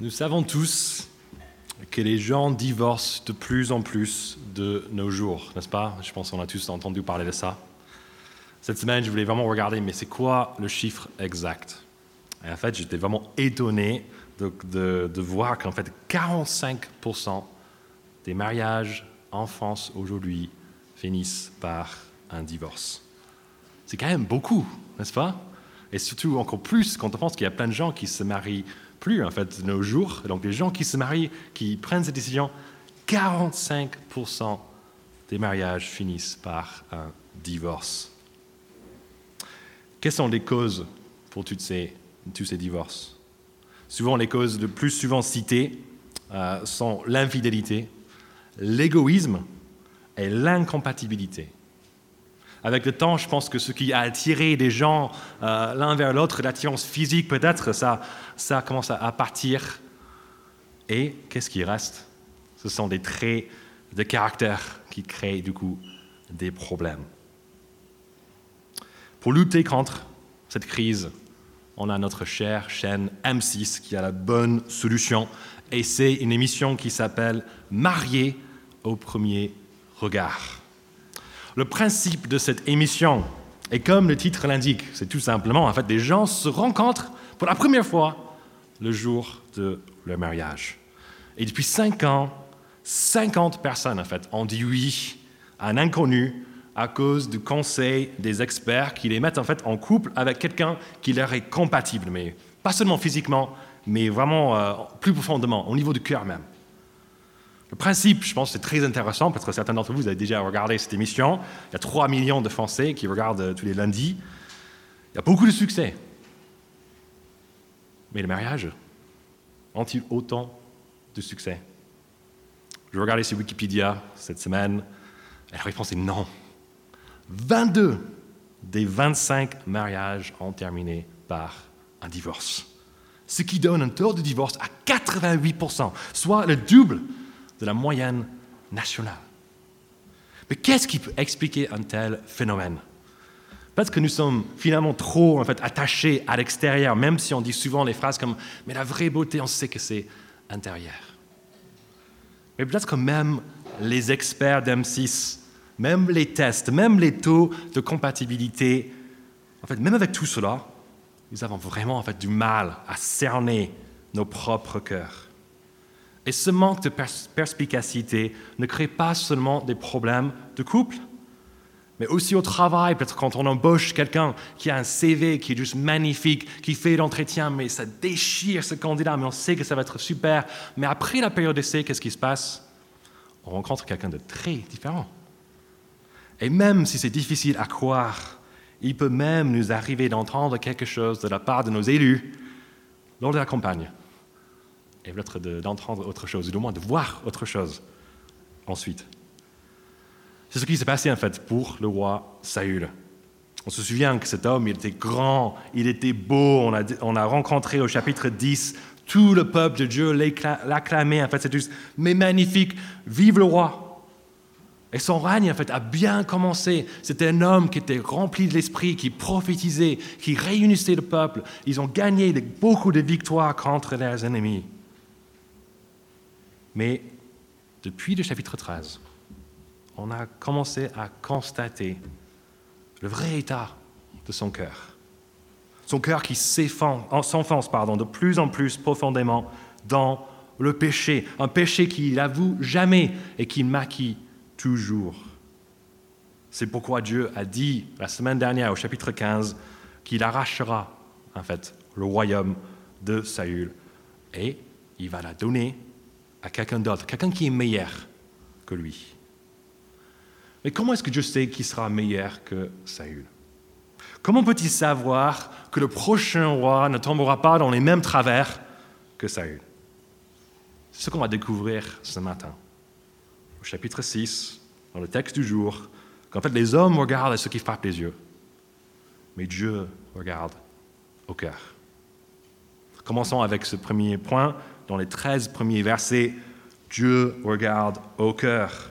Nous savons tous que les gens divorcent de plus en plus de nos jours, n'est-ce pas? Je pense qu'on a tous entendu parler de ça. Cette semaine, je voulais vraiment regarder, mais c'est quoi le chiffre exact? Et en fait, j'étais vraiment étonné de, de voir qu'en fait, 45% des mariages en France aujourd'hui finissent par un divorce. C'est quand même beaucoup, n'est-ce pas? Et surtout encore plus quand on pense qu'il y a plein de gens qui se marient plus en fait de nos jours. Donc les gens qui se marient, qui prennent cette décision, 45% des mariages finissent par un divorce. Quelles sont les causes pour ces, tous ces divorces? Souvent, les causes le plus souvent citées euh, sont l'infidélité, l'égoïsme et l'incompatibilité. Avec le temps, je pense que ce qui a attiré des gens euh, l'un vers l'autre, l'attirance physique peut-être, ça, ça commence à, partir. Et qu'est-ce qui reste? Ce sont des traits de caractère qui créent du coup des problèmes. Pour lutter contre cette crise, on a notre chère chaîne M6 qui a la bonne solution. Et c'est une émission qui s'appelle Marié au premier regard. Le principe de cette émission est comme le titre l'indique, c'est tout simplement, en fait, des gens se rencontrent pour la première fois le jour de leur mariage. Et depuis cinq ans, 50 personnes, en fait, ont dit oui à un inconnu à cause du conseil des experts qui les mettent en fait en couple avec quelqu'un qui leur est compatible, mais pas seulement physiquement, mais vraiment euh, plus profondément, au niveau du cœur même. Le principe, je pense, c'est très intéressant parce que certains d'entre vous, vous avez déjà regardé cette émission. Il y a 3 millions de Français qui regardent euh, tous les lundis. Il y a beaucoup de succès. Mais les mariages ont-ils autant de succès? Je regardais sur Wikipédia cette semaine et la réponse est non. 22 des 25 mariages ont terminé par un divorce. Ce qui donne un taux de divorce à 88%, soit le double de la moyenne nationale. Mais qu'est-ce qui peut expliquer un tel phénomène? Peut-être que nous sommes finalement trop en fait, attachés à l'extérieur, même si on dit souvent les phrases comme Mais la vraie beauté, on sait que c'est intérieur. Mais peut-être que même les experts d'M6, même les tests, même les taux de compatibilité, en fait, même avec tout cela, nous avons vraiment en fait, du mal à cerner nos propres cœurs. Et ce manque de perspicacité ne crée pas seulement des problèmes de couple, mais aussi au travail, peut-être quand on embauche quelqu'un qui a un CV qui est juste magnifique, qui fait l'entretien, mais ça déchire ce candidat, mais on sait que ça va être super. Mais après la période d'essai, qu'est-ce qui se passe? On rencontre quelqu'un de très différent. Et même si c'est difficile à croire, il peut même nous arriver d'entendre quelque chose de la part de nos élus lors de la campagne et peut-être d'entendre autre chose, ou du moins de voir autre chose ensuite. C'est ce qui s'est passé en fait pour le roi Saül. On se souvient que cet homme, il était grand, il était beau, on a, on a rencontré au chapitre 10 tout le peuple de Dieu l'acclamait, en fait c'est juste, mais magnifique, vive le roi. Et son règne, en fait, a bien commencé. C'était un homme qui était rempli de l'esprit, qui prophétisait, qui réunissait le peuple. Ils ont gagné beaucoup de victoires contre leurs ennemis. Mais depuis le chapitre 13, on a commencé à constater le vrai état de son cœur. Son cœur qui s'enfonce de plus en plus profondément dans le péché, un péché qu'il n'avoue jamais et qu'il maquille toujours. C'est pourquoi Dieu a dit la semaine dernière au chapitre 15 qu'il arrachera en fait le royaume de Saül et il va la donner à quelqu'un d'autre, quelqu'un qui est meilleur que lui. Mais comment est-ce que Dieu sait qu'il sera meilleur que Saül? Comment peut-il savoir que le prochain roi ne tombera pas dans les mêmes travers que Saül? C'est ce qu'on va découvrir ce matin. Au chapitre 6, dans le texte du jour, qu'en fait les hommes regardent à ce qui frappe les yeux, mais Dieu regarde au cœur. Commençons avec ce premier point dans les 13 premiers versets, Dieu regarde au cœur.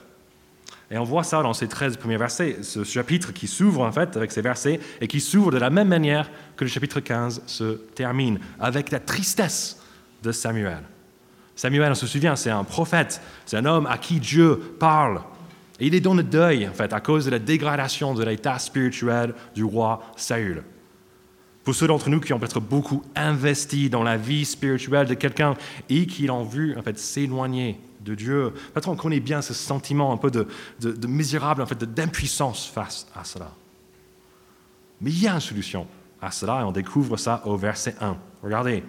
Et on voit ça dans ces 13 premiers versets, ce chapitre qui s'ouvre en fait avec ces versets et qui s'ouvre de la même manière que le chapitre 15 se termine, avec la tristesse de Samuel. Samuel, on se souvient, c'est un prophète, c'est un homme à qui Dieu parle. Et il est dans le deuil, en fait, à cause de la dégradation de l'état spirituel du roi Saül. Pour ceux d'entre nous qui ont peut-être beaucoup investi dans la vie spirituelle de quelqu'un et qui l'ont vu en fait s'éloigner de Dieu, peut-être on connaît bien ce sentiment un peu de, de misérable, en fait, d'impuissance face à cela. Mais il y a une solution à cela et on découvre ça au verset 1. Regardez,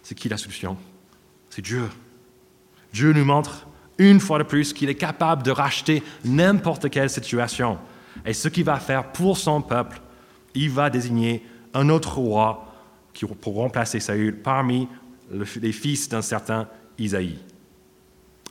c'est qui la solution? C'est Dieu. Dieu nous montre une fois de plus qu'il est capable de racheter n'importe quelle situation. Et ce qu'il va faire pour son peuple, il va désigner un autre roi pour remplacer Saül parmi les fils d'un certain Isaïe.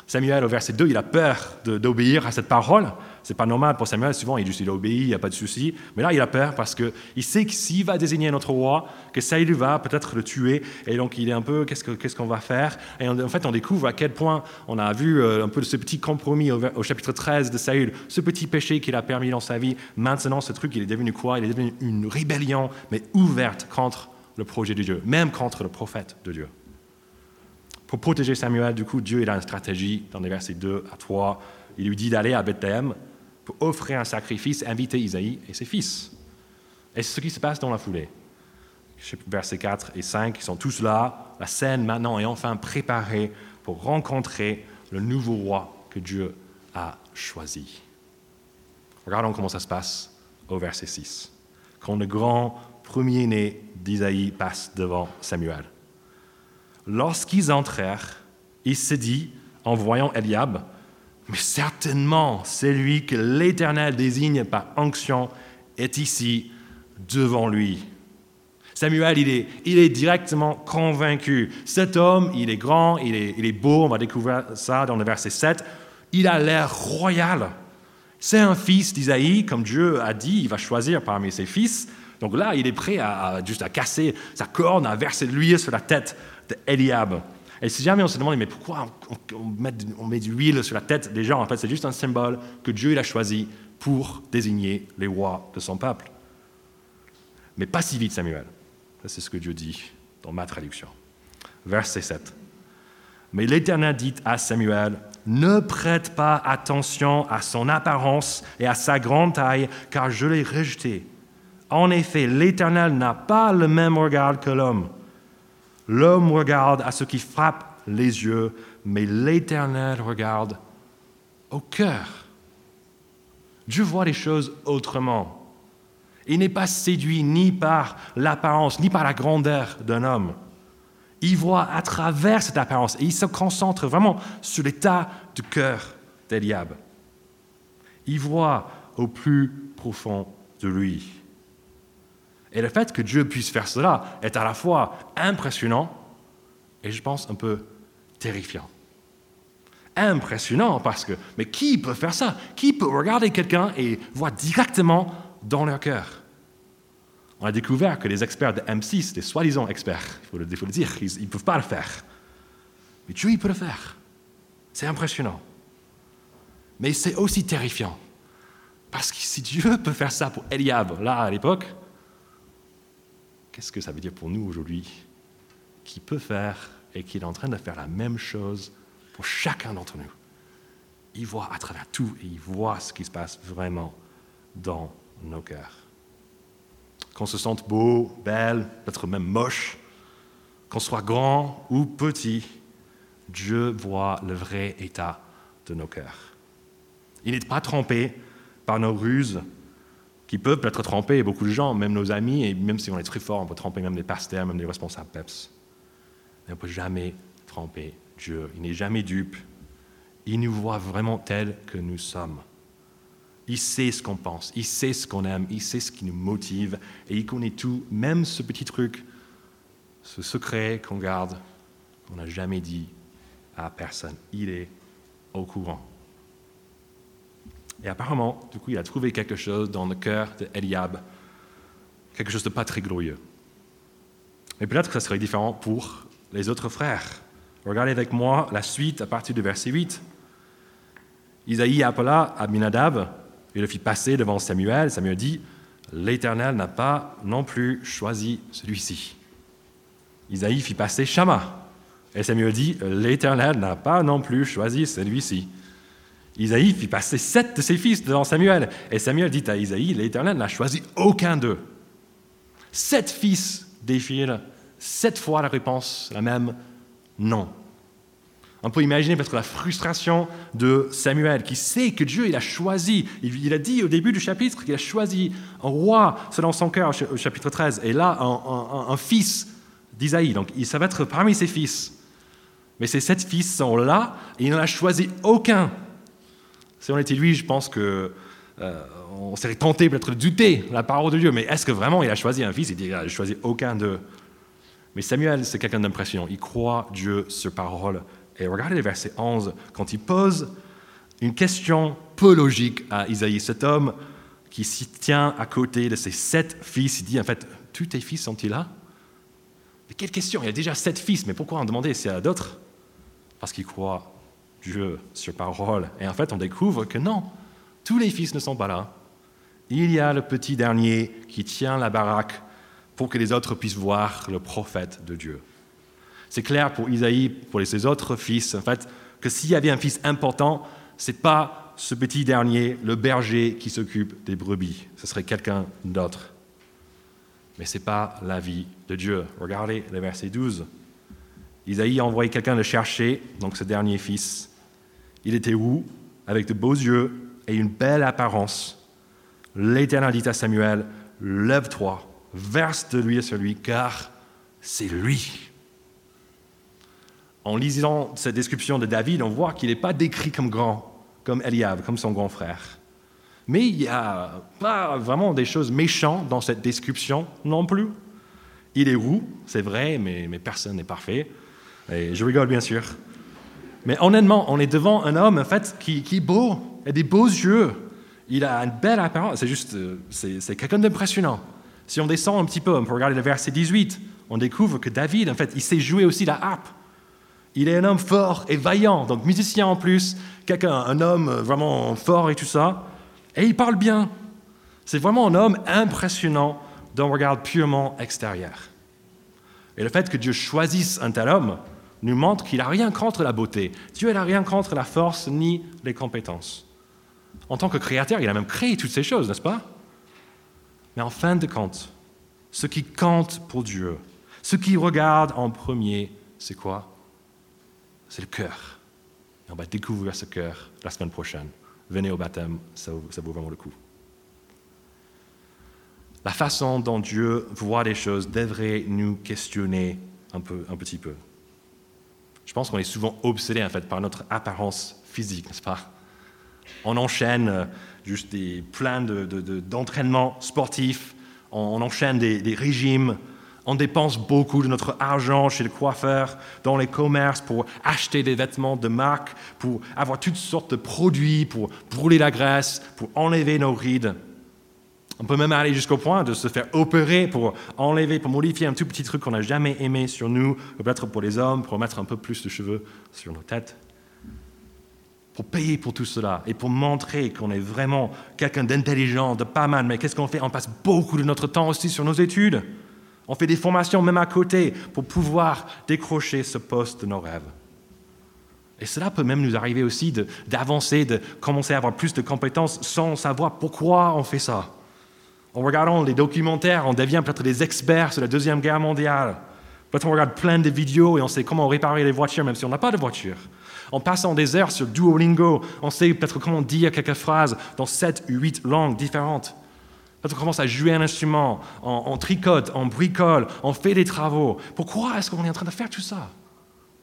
Samuel, au verset 2, il a peur d'obéir à cette parole. C'est pas normal pour Samuel, souvent il dit il obéit, il n'y a pas de souci. Mais là, il a peur parce qu'il sait que s'il va désigner notre roi, que Saül va peut-être le tuer. Et donc, il est un peu qu'est-ce qu'on va faire? Et en fait, on découvre à quel point on a vu euh, un peu ce petit compromis au, chapitre 13 de Saül, ce petit péché qu'il a permis dans sa vie. Maintenant, ce truc, il est devenu quoi? Il est devenu une rébellion, mais ouverte contre le projet de Dieu, même contre le prophète de Dieu. Pour protéger Samuel, du coup, Dieu il a une stratégie dans les versets 2 à 3. Il lui dit d'aller à Bethléem pour offrir un sacrifice, inviter Isaïe et ses fils. Et c'est ce qui se passe dans la foulée. Versets 4 et 5, ils sont tous là. La scène maintenant est enfin préparée pour rencontrer le nouveau roi que Dieu a choisi. Regardons comment ça se passe au verset 6. Quand le grand premier-né d'Isaïe passe devant Samuel. Lorsqu'ils entrèrent, il se dit, en voyant Eliab, mais certainement celui que l'Éternel désigne par onction est ici devant lui. Samuel, il est, il est directement convaincu. Cet homme, il est grand, il est, il est beau, on va découvrir ça dans le verset 7. Il a l'air royal. C'est un fils d'Isaïe, comme Dieu a dit, il va choisir parmi ses fils. Donc là, il est prêt à, juste à casser sa corne, à verser l'huile sur la tête d'Eliab. Et si jamais on se demande, mais pourquoi on, met, on met de l'huile sur la tête des gens? En fait, c'est juste un symbole que Dieu a choisi pour désigner les rois de son peuple. Mais pas si vite, Samuel. C'est ce que Dieu dit dans ma traduction. Verset 7. Mais l'Éternel dit à Samuel, ne prête pas attention à son apparence et à sa grande taille, car je l'ai rejeté. En effet, l'Éternel n'a pas le même regard que l'homme. L'homme regarde à ce qui frappe les yeux, mais l'Éternel regarde au cœur. Dieu voit les choses autrement. Il n'est pas séduit ni par l'apparence, ni par la grandeur d'un homme. Il voit à travers cette apparence et il se concentre vraiment sur l'état du cœur d'Eliab. Il voit au plus profond de lui. Et le fait que Dieu puisse faire cela est à la fois impressionnant et je pense un peu terrifiant. Impressionnant parce que, mais qui peut faire ça? Qui peut regarder quelqu'un et voir directement dans leur cœur? On a découvert que les experts de M6, les soi-disant experts, il faut le, dire, ils ne peuvent pas le faire. Mais Dieu, il peut le faire. C'est impressionnant. Mais c'est aussi terrifiant. Parce que si Dieu peut faire ça pour Eliab, là, à l'époque, qu'est-ce que ça veut dire pour nous aujourd'hui Qui peut faire et qui est en train de faire la même chose pour chacun d'entre nous? Il voit à travers tout et il voit ce qui se passe vraiment dans nos cœurs. Qu'on se sente beau, belle, peut-être même moche, qu'on soit grand ou petit, Dieu voit le vrai état de nos cœurs. Il n'est pas trompé par nos ruses qui peuvent être tromper beaucoup de gens, même nos amis, et même si on est très fort, on peut tromper même des pasteurs, même des responsables PEPS. Mais on ne peut jamais tromper Dieu. Il n'est jamais dupe. Il nous voit vraiment tels que nous sommes. Il sait ce qu'on pense, il sait ce qu'on aime, il sait ce qui nous motive, et il connaît tout, même ce petit truc, ce secret qu'on garde, qu'on n'a jamais dit à personne. Il est au courant. Et apparemment, du coup, il a trouvé quelque chose dans le cœur d'Eliab, quelque chose de pas très glorieux. Mais peut-être que ça serait différent pour les autres frères. Regardez avec moi la suite à partir du verset 8. Isaïe appela Abinadab et le fit passer devant Samuel. Samuel dit L'Éternel n'a pas non plus choisi celui-ci. Isaïe fit passer Shama Et Samuel dit, l'Éternel n'a pas non plus choisi celui-ci. Isaïe fit passer sept de ses fils devant Samuel. Et Samuel dit à Isaïe, l'Éternel n'a choisi aucun d'eux. Sept fils défilent, sept fois la réponse, la même, non. On peut imaginer peut-être la frustration de Samuel, qui sait que Dieu il a choisi. Il, a dit au début du chapitre qu'il a choisi un roi selon son cœur au chapitre 13, et là un, fils d'Isaïe. Donc ça va être parmi ses fils. Mais ces sept fils sont là, et il n'en a choisi aucun. Si on était lui, je pense que euh, on serait tenté peut-être de douter la parole de Dieu. Mais est-ce que vraiment il a choisi un fils? Il dit qu'il n'a choisi aucun d'eux. Mais Samuel, c'est quelqu'un d'impressionnant. Il croit Dieu sur parole et regardez le verset 11, quand il pose une question peu logique à Isaïe, cet homme qui s'y tient à côté de ses sept fils, il dit en fait, tous tes fils sont-ils là? Mais quelle question? Il y a déjà sept fils, mais pourquoi en demander? S'il y a d'autres Parce qu'il croit Dieu sur parole. Et en fait, on découvre que non, tous les fils ne sont pas là. Il y a le petit dernier qui tient la baraque pour que les autres puissent voir le prophète de Dieu. C'est clair pour Isaïe, pour ses autres fils, en fait, que s'il y avait un fils important, ce n'est pas ce petit dernier, le berger, qui s'occupe des brebis. Ce serait quelqu'un d'autre. Mais ce n'est pas la vie de Dieu. Regardez le verset 12. Isaïe a envoyé quelqu'un le chercher, donc ce dernier fils. Il était où? Avec de beaux yeux et une belle apparence. L'Éternel dit à Samuel, Lève-toi, verse de l'huile sur lui, car c'est lui en lisant cette description de David, on voit qu'il n'est pas décrit comme grand, comme Eliab, comme son grand frère. Mais il n'y a pas vraiment des choses méchantes dans cette description non plus. Il est roux, c'est vrai, mais, personne n'est parfait. Et je rigole bien sûr. Mais honnêtement, on est devant un homme en fait qui, qui est beau, il a des beaux yeux, il a une belle apparence, c'est juste, euh, c'est quelqu'un d'impressionnant. Si on descend un petit peu, on peut regarder le verset 18, on découvre que David, en fait, il sait jouer aussi la harpe. Il est un homme fort et vaillant, donc musicien en plus, quelqu'un, un homme vraiment fort et tout ça. Et il parle bien. C'est vraiment un homme impressionnant d'un regard purement extérieur. Et le fait que Dieu choisisse un tel homme nous montre qu'il n'a rien contre la beauté. Dieu n'a rien contre la force ni les compétences. En tant que créateur, il a même créé toutes ces choses, n'est-ce pas? Mais en fin de compte, ce qui compte pour Dieu, ce qui regarde en premier, c'est quoi? C'est le cœur. Et on va découvrir ce cœur la semaine prochaine. Venez au baptême, ça, vaut vraiment le coup. La façon dont Dieu voit les choses devrait nous questionner un, peu, un petit peu. Je pense qu'on est souvent obsédé en fait par notre apparence physique, n'est-ce pas? On enchaîne euh, juste des plein d'entraînements de, sportifs, on, enchaîne des régimes, on dépense beaucoup de notre argent chez le coiffeur, dans les commerces, pour acheter des vêtements de marque, pour avoir toutes sortes de produits, pour brûler la graisse, pour enlever nos rides. On peut même aller jusqu'au point de se faire opérer pour enlever, pour modifier un tout petit truc qu'on n'a jamais aimé sur nous, peut-être pour les hommes, pour mettre un peu plus de cheveux sur nos têtes. Pour payer pour tout cela et pour montrer qu'on est vraiment quelqu'un d'intelligent, de pas mal. Mais qu'est-ce qu'on fait? On passe beaucoup de notre temps aussi sur nos études. On fait des formations même à côté pour pouvoir décrocher ce poste de nos rêves. Et cela peut même nous arriver aussi d'avancer, de, commencer à avoir plus de compétences sans savoir pourquoi on fait ça. En regardant les documentaires, on devient peut-être des experts sur la Deuxième Guerre mondiale. Peut-être on regarde plein de vidéos et on sait comment réparer les voitures même si on n'a pas de voiture. En passant des heures sur Duolingo, on sait peut-être comment dire quelques phrases dans sept ou huit langues différentes. Quand on commence à jouer un instrument, on, tricote, on bricole, on fait des travaux, pourquoi est-ce qu'on est en train de faire tout ça?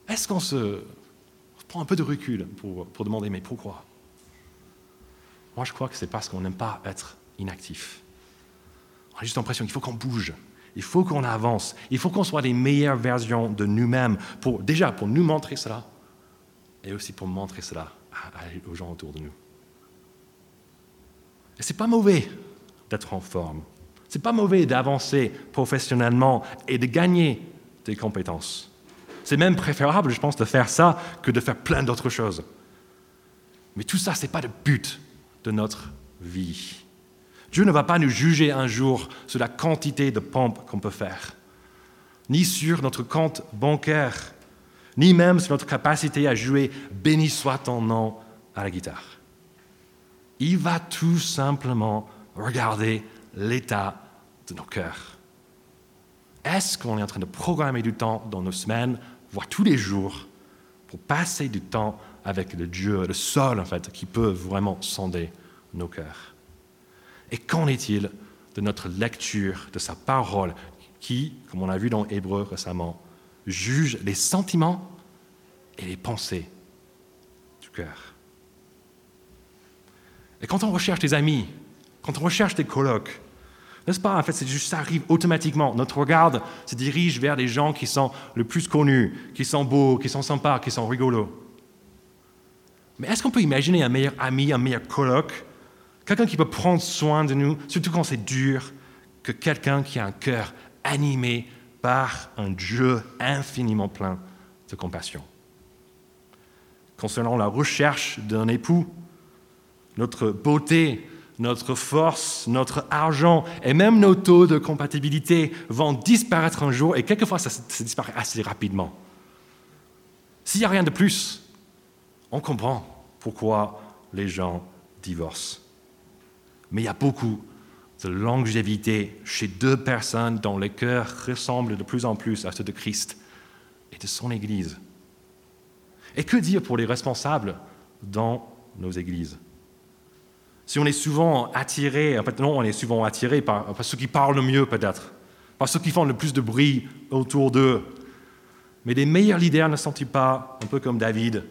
Est-ce qu'on se prend un peu de recul pour, pour demander mais pourquoi? Moi je crois que c'est parce qu'on n'aime pas être inactif. On juste l'impression qu'il faut qu'on bouge, il faut qu'on avance, il faut qu'on soit les meilleures versions de nous-mêmes, pour, déjà pour nous montrer cela, et aussi pour montrer cela aux gens autour de nous. Et c'est pas mauvais d'être en forme. C'est pas mauvais d'avancer professionnellement et de gagner des compétences. C'est même préférable, je pense, de faire ça que de faire plein d'autres choses. Mais tout ça, ce n'est pas le but de notre vie. Dieu ne va pas nous juger un jour sur la quantité de pompes qu'on peut faire, ni sur notre compte bancaire, ni même sur notre capacité à jouer Béni soit ton nom à la guitare. Il va tout simplement regarder l'état de nos cœurs. Est-ce qu'on est en train de programmer du temps dans nos semaines, voire tous les jours, pour passer du temps avec le Dieu, le seul en fait, qui peut vraiment sonder nos cœurs? Et qu'en est-il de notre lecture de sa parole qui, comme on a vu dans Hébreu récemment, juge les sentiments et les pensées du cœur? Et quand on recherche des amis, quand on recherche des colloques, n'est-ce pas? En fait, ça arrive automatiquement. Notre regard se dirige vers les gens qui sont le plus connus, qui sont beaux, qui sont sympas, qui sont rigolos. Mais est-ce qu'on peut imaginer un meilleur ami, un meilleur colloque, quelqu'un qui peut prendre soin de nous, surtout quand c'est dur, que quelqu'un qui a un cœur animé par un Dieu infiniment plein de compassion Concernant la recherche d'un époux, notre beauté notre force, notre argent et même nos taux de compatibilité vont disparaître un jour et quelquefois ça, disparaît assez rapidement. S'il n'y a rien de plus, on comprend pourquoi les gens divorcent. Mais il y a beaucoup de longévité chez deux personnes dont les cœurs ressemblent de plus en plus à ceux de Christ et de son Église. Et que dire pour les responsables dans nos églises? Si on est souvent attiré, en fait non, on est souvent attiré par, ceux qui parlent le mieux peut-être, par ceux qui font le plus de bruit autour d'eux. Mais les meilleurs leaders ne sont-ils pas, un peu comme David,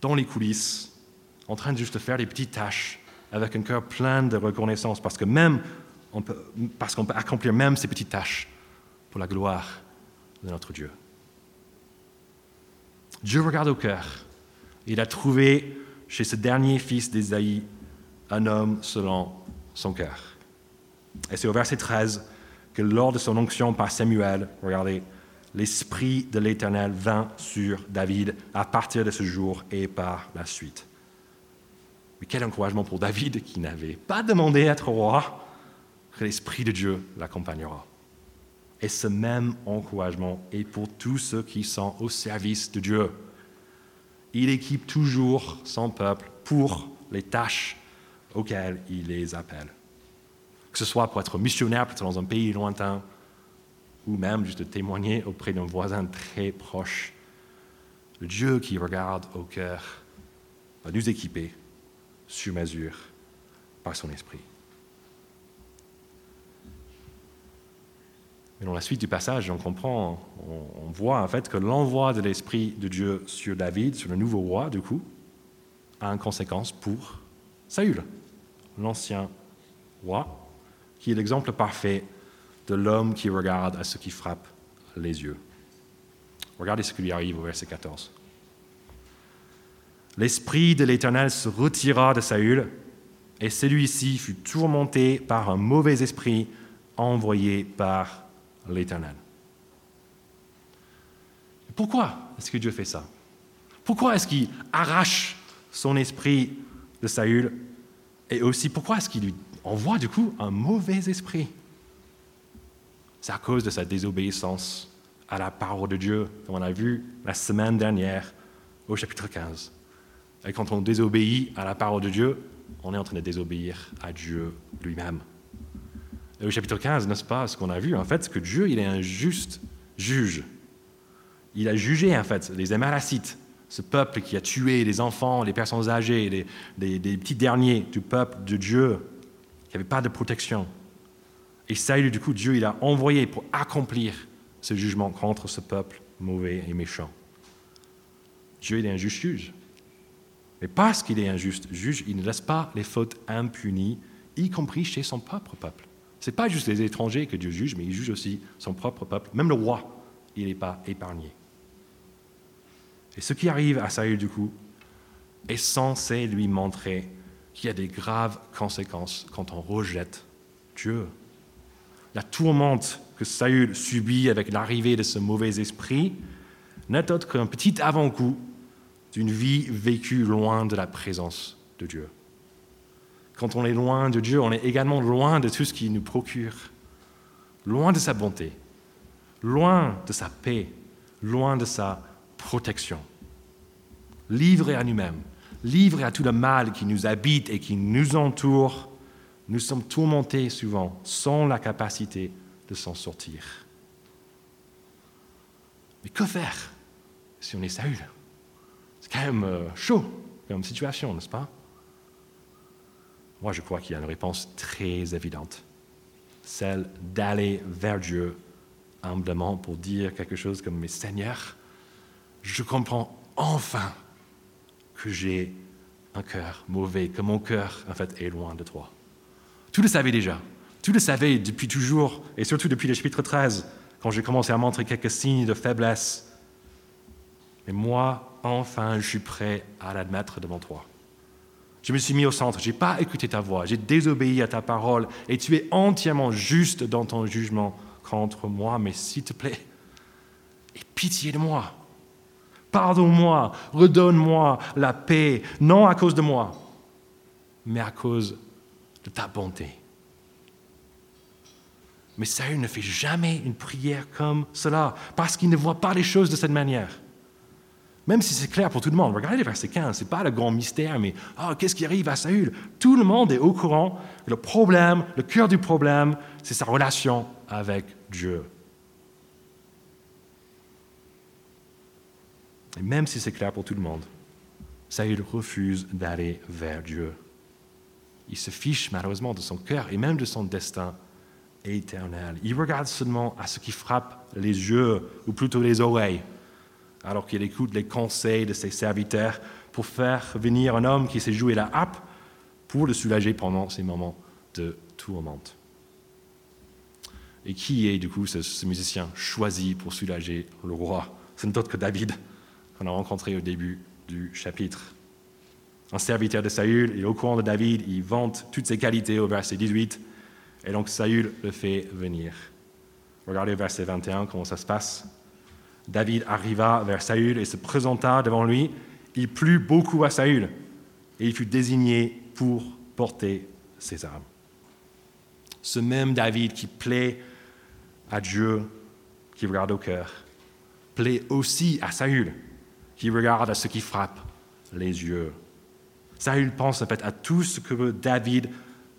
dans les coulisses, en train de juste faire des petites tâches avec un cœur plein de reconnaissance, parce que même parce qu'on peut accomplir même ces petites tâches pour la gloire de notre Dieu. Dieu regarde au cœur. Il a trouvé chez ce dernier fils d'Ésaïe un homme selon son cœur. Et c'est au verset 13 que lors de son onction par Samuel, regardez, l'Esprit de l'Éternel vint sur David à partir de ce jour et par la suite. Mais quel encouragement pour David qui n'avait pas demandé à être roi, que l'Esprit de Dieu l'accompagnera. Et ce même encouragement est pour tous ceux qui sont au service de Dieu. Il équipe toujours son peuple pour les tâches auxquels il les appelle. Que ce soit pour être missionnaire, dans un pays lointain, ou même juste témoigner auprès d'un voisin très proche. Le Dieu qui regarde au cœur va nous équiper sur mesure par son esprit. Mais dans la suite du passage, on comprend, on, voit en fait que l'envoi de l'Esprit de Dieu sur David, sur le nouveau roi, du coup, a une conséquence pour Saül l'ancien roi, qui est l'exemple parfait de l'homme qui regarde à ce qui frappe les yeux. Regardez ce qui lui arrive au verset 14. L'esprit de l'Éternel se retira de Saül, et celui-ci fut tourmenté par un mauvais esprit envoyé par l'Éternel. Pourquoi est-ce que Dieu fait ça? Pourquoi est-ce qu'il arrache son esprit de Saül? Et aussi, pourquoi est-ce qu'il lui envoie du coup un mauvais esprit? C'est à cause de sa désobéissance à la parole de Dieu, comme on a vu la semaine dernière au chapitre 15. Et quand on désobéit à la parole de Dieu, on est en train de désobéir à Dieu lui-même. Au chapitre 15, n'est-ce pas, ce qu'on a vu, en fait, c'est que Dieu, il est un juste juge. Il a jugé, en fait, les Amalacites ce peuple qui a tué les enfants, les personnes âgées, les, petits derniers du peuple de Dieu, qui n'avait pas de protection. Et Saül, du coup, Dieu, il a envoyé pour accomplir ce jugement contre ce peuple mauvais et méchant. Dieu, il est un juste juge. Mais parce qu'il est un juste juge, il ne laisse pas les fautes impunies, y compris chez son propre peuple. Ce n'est pas juste les étrangers que Dieu juge, mais il juge aussi son propre peuple. Même le roi, il n'est pas épargné. Et ce qui arrive à Saül, du coup, est censé lui montrer qu'il y a des graves conséquences quand on rejette Dieu. La tourmente que Saül subit avec l'arrivée de ce mauvais esprit n'est autre qu'un petit avant-goût d'une vie vécue loin de la présence de Dieu. Quand on est loin de Dieu, on est également loin de tout ce qu'il nous procure, loin de sa bonté, loin de sa paix, loin de sa protection. Livrés à nous-mêmes, livrés à tout le mal qui nous habite et qui nous entoure, nous sommes tourmentés souvent sans la capacité de s'en sortir. Mais que faire si on est Saül? Euh, chaud comme situation, n'est-ce pas? Moi, je crois qu'il y a une réponse très évidente, celle d'aller vers Dieu humblement pour dire quelque chose comme Mais Seigneur, je comprends enfin que j'ai un cœur mauvais, que mon cœur, en fait, est loin de toi. Tu le savais déjà. Tu le savais depuis toujours, et surtout depuis le chapitre 13, quand j'ai commencé à montrer quelques signes de faiblesse. Mais moi, enfin, je suis prêt à l'admettre devant toi. Je me suis mis au centre, je n'ai pas écouté ta voix, j'ai désobéi à ta parole, et tu es entièrement juste dans ton jugement contre moi, mais s'il te plaît, aie pitié de moi. Pardonne-moi, redonne-moi la paix, non à cause de moi, mais à cause de ta bonté. Mais Saül ne fait jamais une prière comme cela, parce qu'il ne voit pas les choses de cette manière. Même si c'est clair pour tout le monde. Regardez le verset 15, ce n'est pas le grand mystère, mais oh, qu'est-ce qui arrive à Saül? Tout le monde est au courant le problème, le cœur du problème, c'est sa relation avec Dieu. Et même si c'est clair pour tout le monde, Saül refuse d'aller vers Dieu. Il se fiche malheureusement de son cœur et même de son destin éternel. Il regarde seulement à ce qui frappe les yeux, ou plutôt les oreilles, alors qu'il écoute les conseils de ses serviteurs pour faire venir un homme qui s'est joué la hape pour le soulager pendant ces moments de tourmente. Et qui est du coup ce, musicien choisi pour soulager le roi? Ce n'est que David, qu'on a rencontré au début du chapitre. Un serviteur de Saül, il est au courant de David, il vante toutes ses qualités au verset 18, et donc Saül le fait venir. Regardez au verset 21 comment ça se passe. David arriva vers Saül et se présenta devant lui. Il plut beaucoup à Saül et il fut désigné pour porter ses armes. Ce même David qui plaît à Dieu, qui regarde au cœur, plaît aussi à Saül, qui regarde à ce qui frappe les yeux. Saül pense en fait à tout ce que David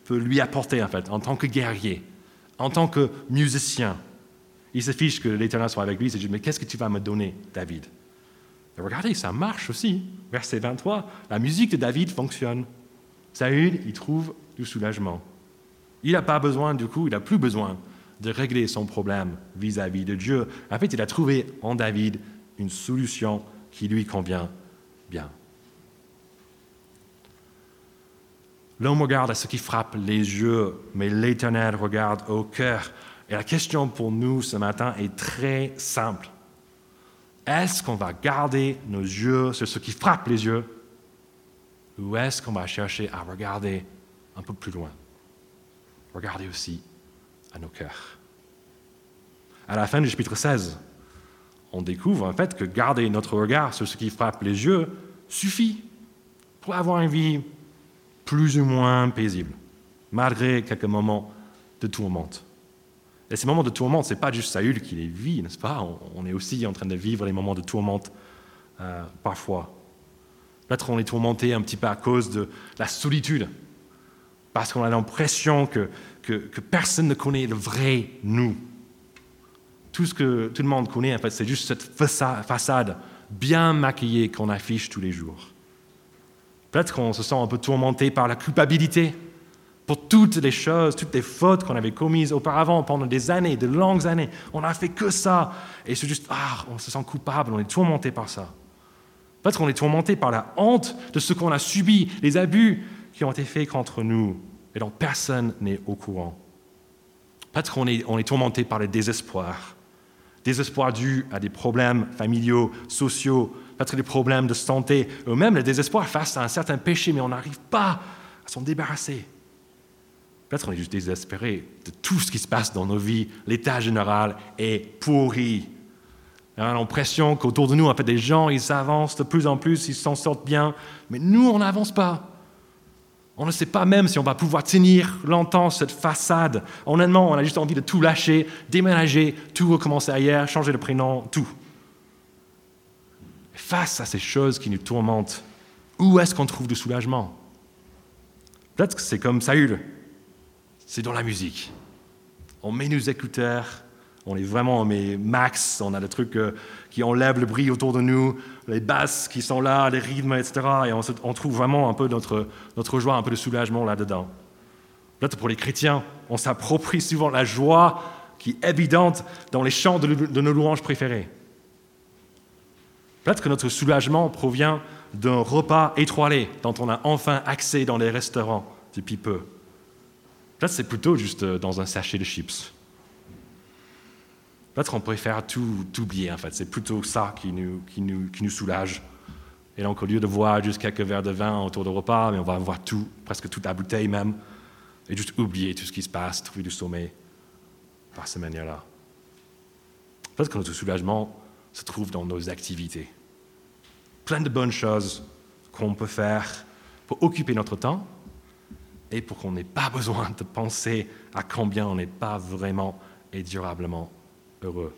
peut lui apporter en fait en tant que guerrier, en tant que musicien. Il se fiche que l'Éternel soit avec lui. Il se dit, mais qu'est-ce que tu vas me donner, David? Regardez, ça marche aussi. Verset 23, la musique de David fonctionne. Saül, il trouve du soulagement. Il n'a pas besoin, du coup, il n'a plus besoin de régler son problème vis-à-vis de Dieu. En fait, il a trouvé en David une solution qui lui convient bien. L'homme regarde à ce qui frappe les yeux, mais l'Éternel regarde au cœur. Et la question pour nous ce matin est très simple. Est-ce qu'on va garder nos yeux sur ce qui frappe les yeux ou est-ce qu'on va chercher à regarder un peu plus loin Regarder aussi à nos cœurs? À la fin du chapitre 16, on découvre en fait que garder notre regard sur ce qui frappe les yeux suffit pour avoir une vie plus ou moins paisible, malgré quelques moments de tourmente. Et ces moments de tourmente, ce n'est pas juste Saül qui les vit, n'est-ce pas? On, est aussi en train de vivre les moments de tourmente euh, parfois. Peut-être on est tourmenté un petit peu à cause de la solitude, parce qu'on a l'impression que, que, que, personne ne connaît le vrai nous. Tout ce que tout le monde connaît, en fait, c'est juste cette façade bien maquillée qu'on affiche tous les jours. Peut-être qu'on se sent un peu tourmenté par la culpabilité pour toutes les choses, toutes les fautes qu'on avait commises auparavant pendant des années, de longues années. On n'a fait que ça. Et c'est juste, ah, on se sent coupable, on est tourmenté par ça. Peut-être qu'on est tourmenté par la honte de ce qu'on a subi, les abus qui ont été faits contre nous, et dont personne n'est au courant. Peut-être qu'on est, on est tourmenté par le désespoir. Désespoir dû à des problèmes familiaux, sociaux, peut-être des problèmes de santé, ou même le désespoir face à un certain péché, mais on n'arrive pas à s'en débarrasser. Peut-être qu'on est juste désespéré de tout ce qui se passe dans nos vies. L'état général est pourri. On a l'impression qu'autour de nous, en fait, des gens, ils avancent de plus en plus, ils s'en sortent bien, mais nous, on n'avance pas. On ne sait pas même si on va pouvoir tenir longtemps cette façade. Honnêtement, on a juste envie de tout lâcher, déménager, tout recommencer ailleurs, changer de prénom, tout. Face à ces choses qui nous tourmentent, où est-ce qu'on trouve du soulagement? Peut-être que c'est comme Saül, c'est dans la musique. On met nos écouteurs, on est vraiment, on met max, on a des trucs euh, qui enlèvent le bruit autour de nous, les basses qui sont là, les rythmes, etc. Et on, trouve vraiment un peu notre, notre joie, un peu de soulagement là-dedans. Peut-être pour les chrétiens, on s'approprie souvent la joie qui est évidente dans les chants de, de nos louanges préférés. Peut-être que notre soulagement provient d'un repas étoilé dont on a enfin accès dans les restaurants depuis peu. Peut-être c'est plutôt juste euh, dans un sachet de chips. Peut-être qu'on préfère tout oublier, en fait. C'est plutôt ça qui nous soulage. Et donc, au lieu de voir juste quelques verres de vin autour du repas, mais on va voir tout, presque toute la bouteille même, et juste oublier tout ce qui se passe, trouver du sommeil par cette manière-là. Peut-être que notre soulagement se trouve dans nos activités plein de bonnes choses qu'on peut faire pour occuper notre temps et pour qu'on n'ait pas besoin de penser à combien on n'est pas vraiment et durablement heureux.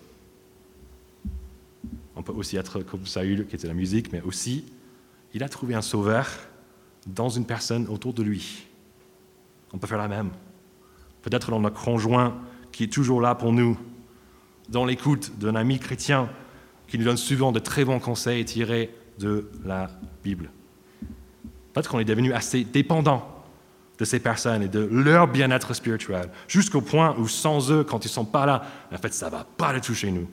On peut aussi être comme Saül, qui était la musique, mais aussi, il a trouvé un sauveur dans une personne autour de lui. On peut faire la même. Peut-être dans notre conjoint qui est toujours là pour nous, dans l'écoute d'un ami chrétien qui nous donne souvent de très bons conseils tirés de la Bible. Peut-être qu'on est devenu assez dépendant de ces personnes et de leur bien-être spirituel, jusqu'au point où sans eux, quand ils ne sont pas là, en fait, ça ne va pas le toucher nous.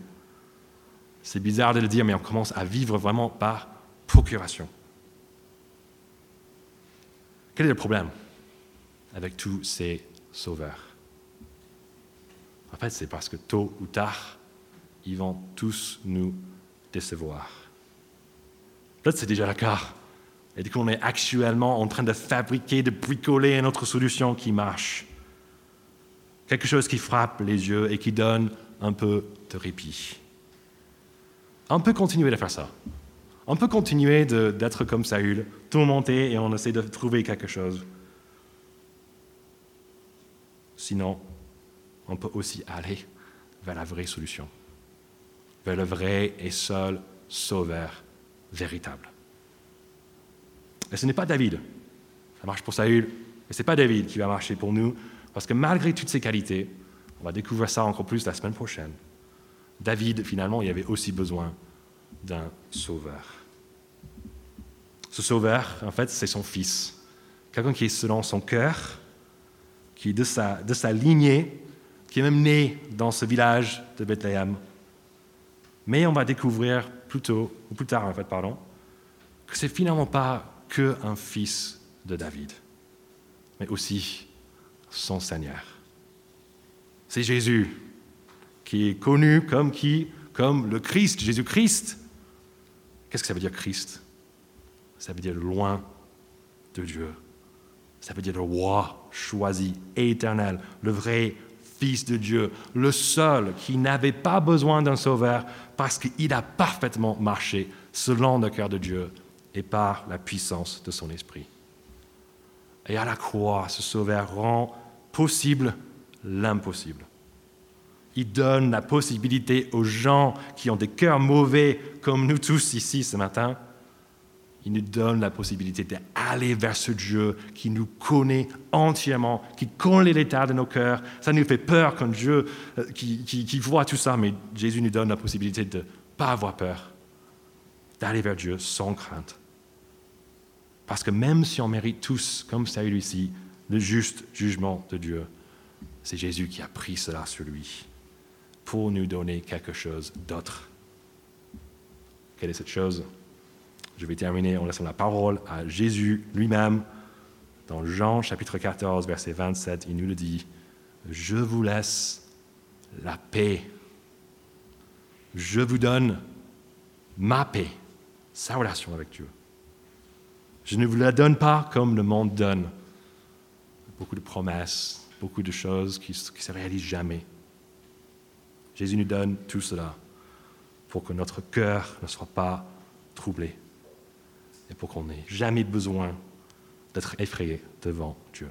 C'est bizarre de le dire, mais on commence à vivre vraiment par procuration. Quel est le problème avec tous ces sauveurs? En fait, c'est parce que tôt ou tard, ils vont tous nous décevoir. Peut-être c'est déjà le cas. Et du est actuellement en train de fabriquer, de bricoler une autre solution qui marche. Quelque chose qui frappe les yeux et qui donne un peu de répit. On peut continuer de faire ça. On peut continuer d'être comme Saül, tout monter et on essaie de trouver quelque chose. Sinon, on peut aussi aller vers la vraie solution, vers le vrai et seul sauveur véritable. Et ce n'est pas David. Ça marche pour Saül, mais ce n'est pas David qui va marcher pour nous, parce que malgré toutes ses qualités, on va découvrir ça encore plus la semaine prochaine. David, finalement, il avait aussi besoin d'un sauveur. Ce sauveur, en fait, c'est son fils. Quelqu'un qui est selon son cœur, qui est de sa, de sa lignée, qui est même né dans ce village de Bethléem. Mais on va découvrir plus tôt, ou plus tard en fait, pardon, que c'est finalement pas que un fils de David, mais aussi son Seigneur. C'est Jésus qui est connu comme qui? Comme le Christ, Jésus-Christ. Qu'est-ce que ça veut dire Christ? Ça veut dire loin de Dieu. Ça veut dire le roi choisi éternel, le vrai Fils de Dieu, le seul qui n'avait pas besoin d'un sauveur parce qu'il a parfaitement marché selon le cœur de Dieu et par la puissance de son esprit. Et à la croix, ce sauveur rend possible l'impossible. Il donne la possibilité aux gens qui ont des cœurs mauvais, comme nous tous ici ce matin, il nous donne la possibilité d'aller vers ce Dieu qui nous connaît entièrement, qui connaît l'état de nos cœurs. Ça nous fait peur quand Dieu euh, qui, qui voit tout ça, mais Jésus nous donne la possibilité de ne pas avoir peur, d'aller vers Dieu sans crainte. Parce que même si on mérite tous, comme ça ici, le juste jugement de Dieu, c'est Jésus qui a pris cela sur lui pour nous donner quelque chose d'autre. Quelle est cette chose? Je vais terminer en laissant la parole à Jésus lui-même. Dans Jean chapitre 14, verset 27, il nous le dit, Je vous laisse la paix. Je vous donne ma paix, sa relation avec Dieu. Je ne vous la donne pas comme le monde donne. Beaucoup de promesses, beaucoup de choses qui ne se réalisent jamais. Jésus nous donne tout cela pour que notre cœur ne soit pas troublé et pour qu'on n'ait jamais besoin d'être effrayé devant Dieu.